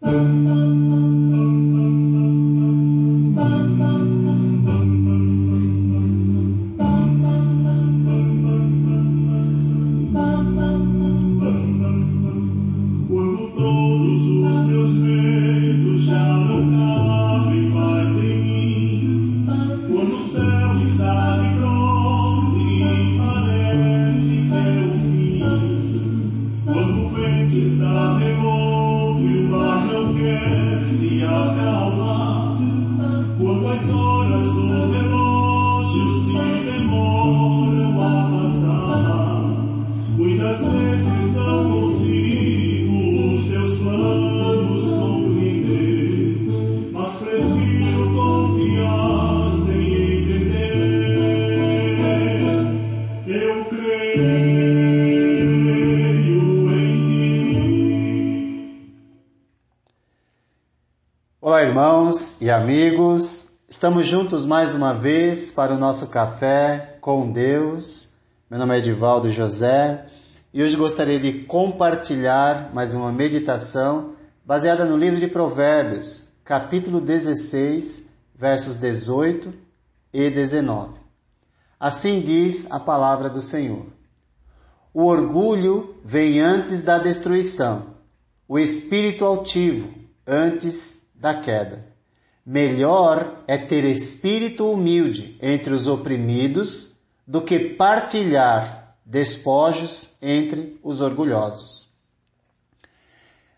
邦邦 Olá, irmãos e amigos. Estamos juntos mais uma vez para o nosso café com Deus. Meu nome é Edivaldo José e hoje gostaria de compartilhar mais uma meditação baseada no livro de Provérbios, capítulo 16, versos 18 e 19. Assim diz a palavra do Senhor. O orgulho vem antes da destruição, o espírito altivo antes da queda. Melhor é ter espírito humilde entre os oprimidos do que partilhar despojos entre os orgulhosos.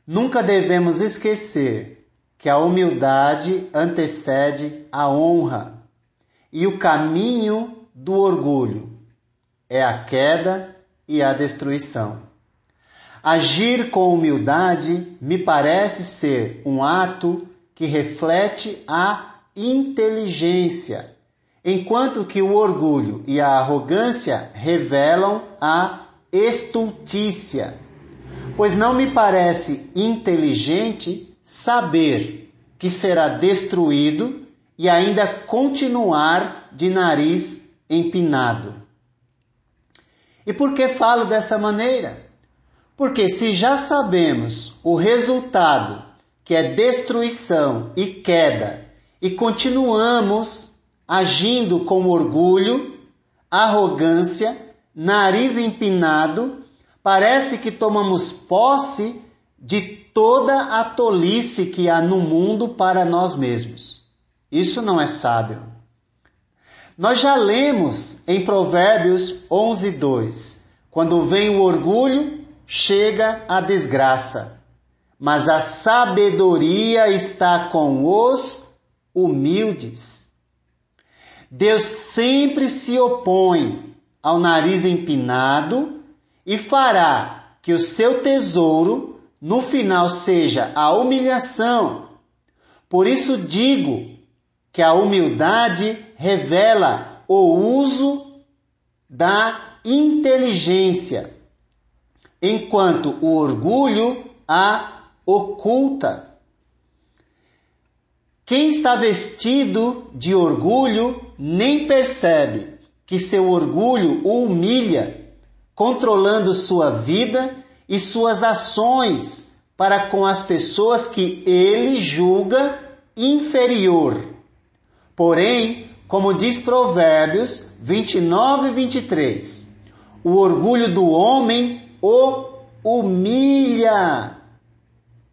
Nunca devemos esquecer que a humildade antecede a honra e o caminho do orgulho é a queda e a destruição. Agir com humildade me parece ser um ato que reflete a inteligência, enquanto que o orgulho e a arrogância revelam a estultícia. Pois não me parece inteligente saber que será destruído e ainda continuar de nariz empinado. E por que falo dessa maneira? Porque se já sabemos o resultado que é destruição e queda, e continuamos agindo com orgulho, arrogância, nariz empinado, parece que tomamos posse de toda a tolice que há no mundo para nós mesmos. Isso não é sábio. Nós já lemos em Provérbios 11, 2, quando vem o orgulho, chega a desgraça mas a sabedoria está com os humildes. Deus sempre se opõe ao nariz empinado e fará que o seu tesouro no final seja a humilhação. Por isso digo que a humildade revela o uso da inteligência, enquanto o orgulho a oculta. Quem está vestido de orgulho nem percebe que seu orgulho o humilha, controlando sua vida e suas ações para com as pessoas que ele julga inferior. Porém, como diz Provérbios 29 e 23, o orgulho do homem o humilha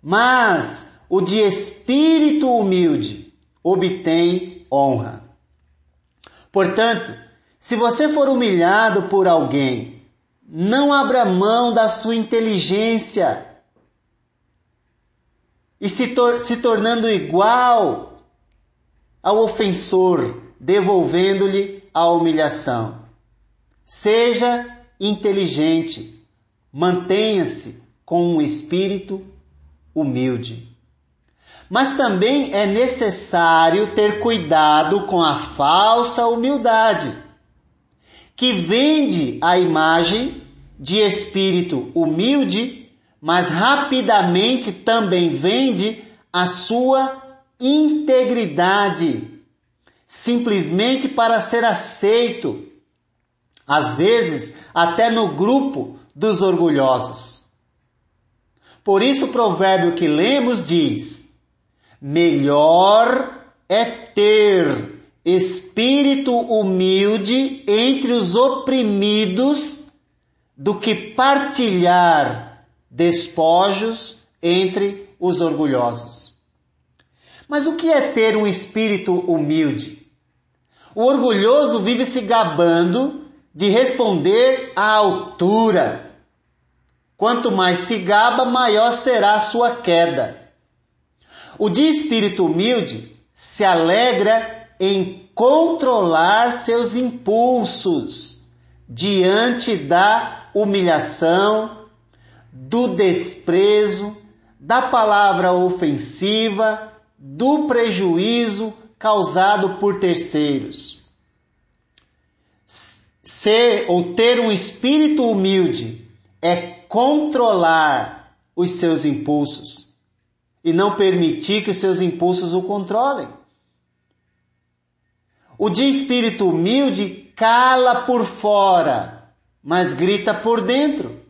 mas o de espírito humilde obtém honra. Portanto, se você for humilhado por alguém, não abra mão da sua inteligência e se, tor se tornando igual ao ofensor, devolvendo-lhe a humilhação. Seja inteligente, mantenha-se com um espírito humilde. Mas também é necessário ter cuidado com a falsa humildade, que vende a imagem de espírito humilde, mas rapidamente também vende a sua integridade, simplesmente para ser aceito, às vezes até no grupo dos orgulhosos. Por isso o provérbio que lemos diz: melhor é ter espírito humilde entre os oprimidos do que partilhar despojos entre os orgulhosos. Mas o que é ter um espírito humilde? O orgulhoso vive se gabando de responder à altura. Quanto mais se gaba, maior será a sua queda. O de espírito humilde se alegra em controlar seus impulsos diante da humilhação, do desprezo, da palavra ofensiva, do prejuízo causado por terceiros. Ser ou ter um espírito humilde é controlar os seus impulsos e não permitir que os seus impulsos o controlem. O de espírito humilde cala por fora, mas grita por dentro,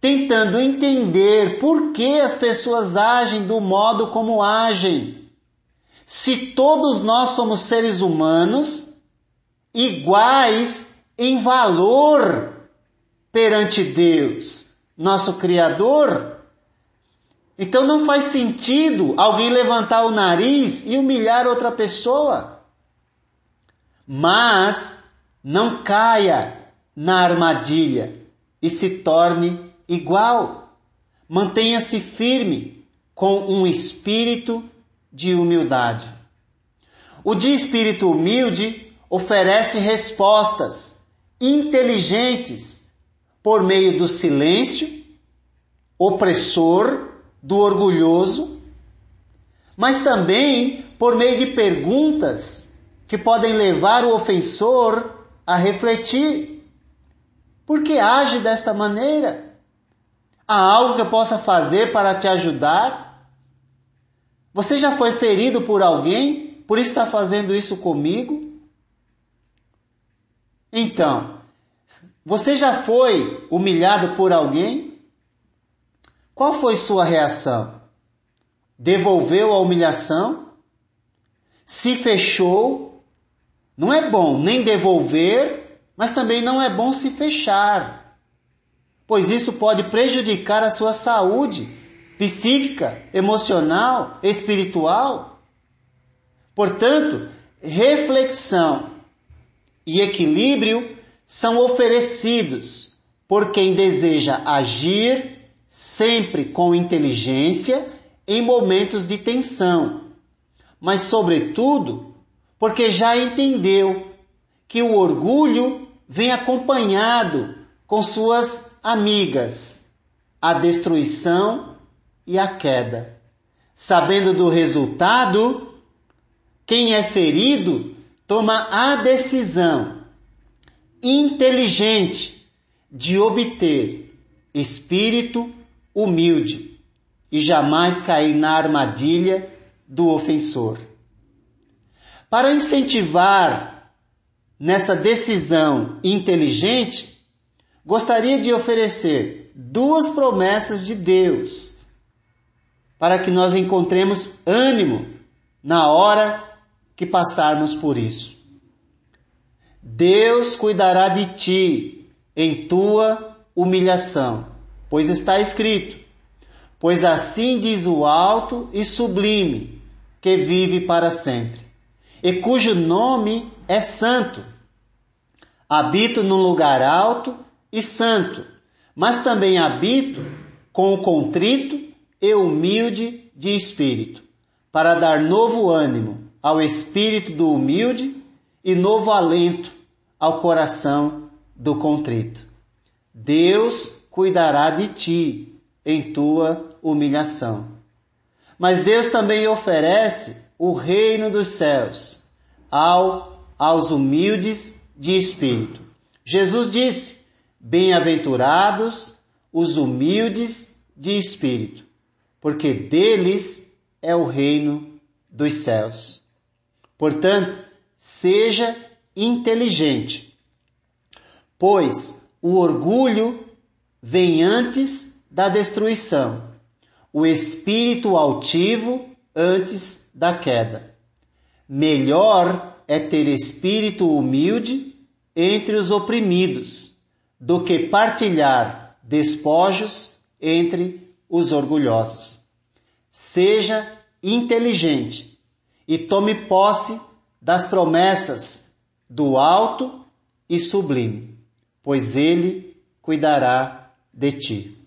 tentando entender por que as pessoas agem do modo como agem. Se todos nós somos seres humanos, iguais em valor perante Deus, nosso Criador, então não faz sentido alguém levantar o nariz e humilhar outra pessoa. Mas não caia na armadilha e se torne igual. Mantenha-se firme com um espírito de humildade. O de espírito humilde oferece respostas inteligentes por meio do silêncio opressor do orgulhoso, mas também por meio de perguntas que podem levar o ofensor a refletir. Por que age desta maneira? Há algo que eu possa fazer para te ajudar? Você já foi ferido por alguém? Por isso está fazendo isso comigo? Então, você já foi humilhado por alguém? Qual foi sua reação? Devolveu a humilhação? Se fechou? Não é bom nem devolver, mas também não é bom se fechar, pois isso pode prejudicar a sua saúde psíquica, emocional, espiritual. Portanto, reflexão e equilíbrio são oferecidos por quem deseja agir sempre com inteligência em momentos de tensão, mas, sobretudo, porque já entendeu que o orgulho vem acompanhado com suas amigas, a destruição e a queda. Sabendo do resultado, quem é ferido toma a decisão inteligente de obter espírito humilde e jamais cair na armadilha do ofensor. Para incentivar nessa decisão inteligente, gostaria de oferecer duas promessas de Deus para que nós encontremos ânimo na hora que passarmos por isso. Deus cuidará de ti em tua humilhação pois está escrito: Pois assim diz o alto e sublime, que vive para sempre, e cujo nome é santo. Habito num lugar alto e santo, mas também habito com o contrito e humilde de espírito, para dar novo ânimo ao espírito do humilde e novo alento ao coração do contrito. Deus cuidará de ti em tua humilhação. Mas Deus também oferece o reino dos céus ao, aos humildes de espírito. Jesus disse: Bem-aventurados os humildes de espírito, porque deles é o reino dos céus. Portanto, seja inteligente, pois o orgulho vem antes da destruição. o espírito altivo antes da queda. Melhor é ter espírito humilde entre os oprimidos do que partilhar despojos entre os orgulhosos. Seja inteligente e tome posse das promessas do alto e sublime, pois ele cuidará de ti.